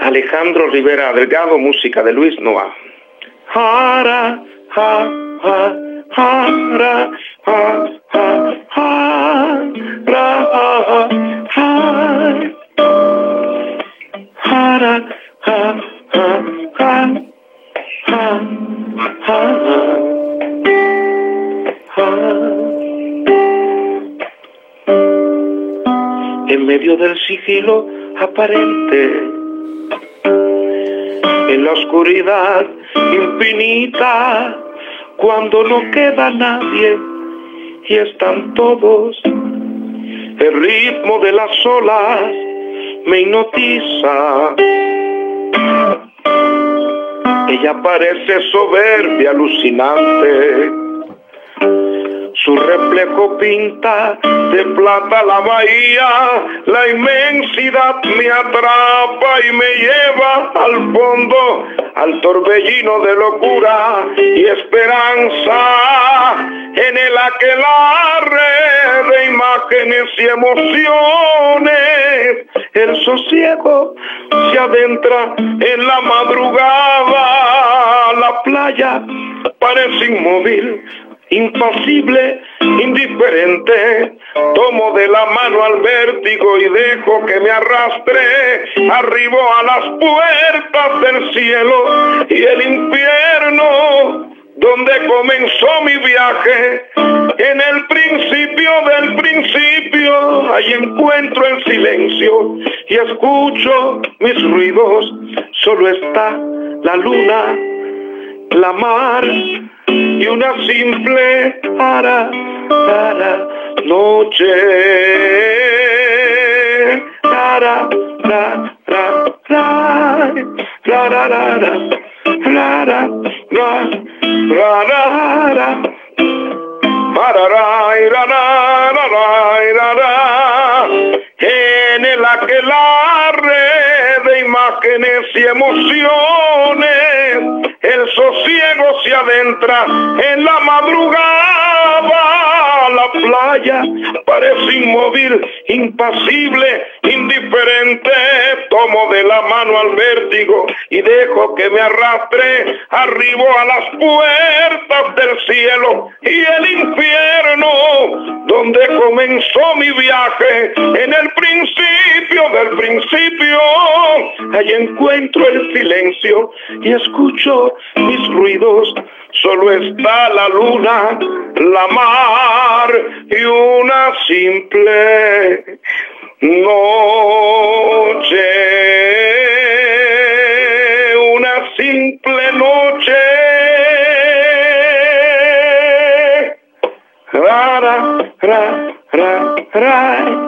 Alejandro Rivera Delgado, música de Luis ja, En medio del sigilo aparente en la oscuridad infinita, cuando no queda nadie y están todos, el ritmo de las olas me hipnotiza. Ella parece soberbia, alucinante su reflejo pinta de plata la bahía, la inmensidad me atrapa y me lleva al fondo, al torbellino de locura y esperanza, en el aquelarre de imágenes y emociones. El sosiego se adentra en la madrugada, la playa parece inmóvil, impasible, indiferente. Tomo de la mano al vértigo y dejo que me arrastre. Arribo a las puertas del cielo y el infierno. Donde comenzó mi viaje, en el principio del principio, ahí encuentro el silencio y escucho mis ruidos. Solo está la luna, la mar y una simple para, para noche. Para, para, para, en el aquelarre de imágenes y emociones sosiego se adentra en la madrugada, la playa. Parece inmóvil, impasible, indiferente, tomo de la mano al vértigo y dejo que me arrastre, arribo a las puertas del cielo y el infierno, donde comenzó mi viaje, en el principio del principio, ahí encuentro el silencio y escucho mis ruidos, solo está la luna, la mar y una simple noche, una simple noche. Ra, ra, ra, ra.